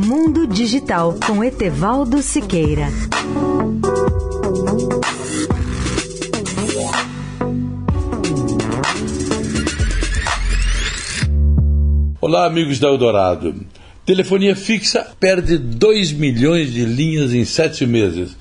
Mundo Digital com Etevaldo Siqueira. Olá, amigos da Eldorado. Telefonia fixa perde 2 milhões de linhas em sete meses.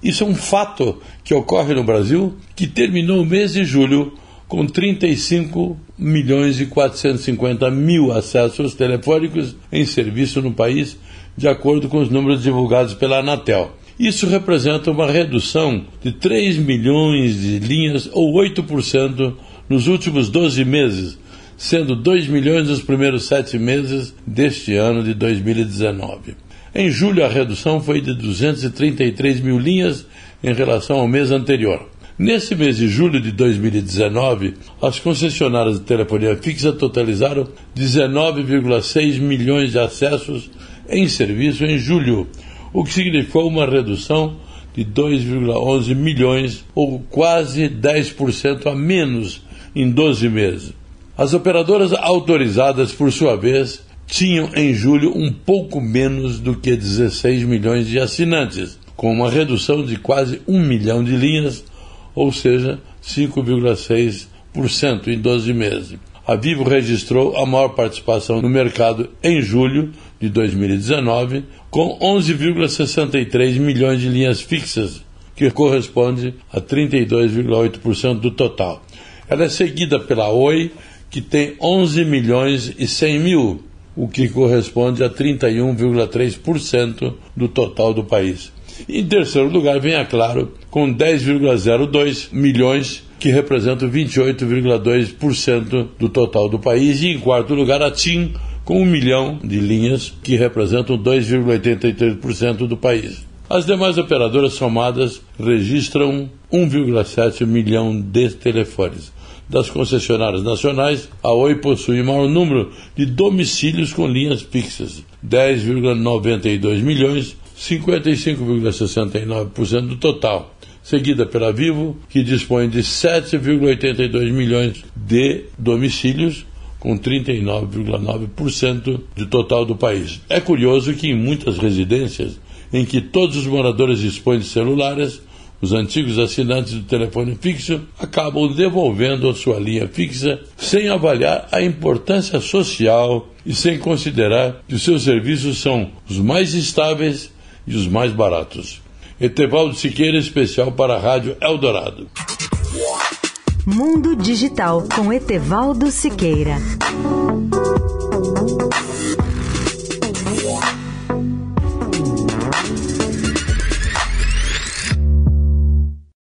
Isso é um fato que ocorre no Brasil, que terminou o mês de julho com 35 milhões e 450 mil acessos telefônicos em serviço no país, de acordo com os números divulgados pela Anatel. Isso representa uma redução de 3 milhões de linhas ou 8% nos últimos 12 meses, sendo 2 milhões nos primeiros sete meses deste ano de 2019. Em julho, a redução foi de 233 mil linhas em relação ao mês anterior. Nesse mês de julho de 2019, as concessionárias de telefonia fixa totalizaram 19,6 milhões de acessos em serviço em julho, o que significou uma redução de 2,11 milhões, ou quase 10% a menos em 12 meses. As operadoras autorizadas, por sua vez, tinham em julho um pouco menos do que 16 milhões de assinantes, com uma redução de quase um milhão de linhas ou seja, 5,6% em 12 meses. A Vivo registrou a maior participação no mercado em julho de 2019, com 11,63 milhões de linhas fixas, que corresponde a 32,8% do total. Ela é seguida pela Oi, que tem 11 milhões e 100 mil, o que corresponde a 31,3% do total do país. Em terceiro lugar vem a Claro, com 10,02 milhões, que representam 28,2% do total do país. E em quarto lugar, a TIM, com um milhão de linhas, que representam 2,83% do país. As demais operadoras somadas registram 1,7 milhão de telefones. Das concessionárias nacionais, a Oi possui o maior número de domicílios com linhas fixas, 10,92 milhões, 55,69% do total, seguida pela Vivo, que dispõe de 7,82 milhões de domicílios, com 39,9% do total do país. É curioso que em muitas residências em que todos os moradores dispõem de celulares, os antigos assinantes do telefone fixo acabam devolvendo a sua linha fixa sem avaliar a importância social e sem considerar que os seus serviços são os mais estáveis e os mais baratos. Etevaldo Siqueira, especial para a Rádio Eldorado. Mundo Digital com Etevaldo Siqueira.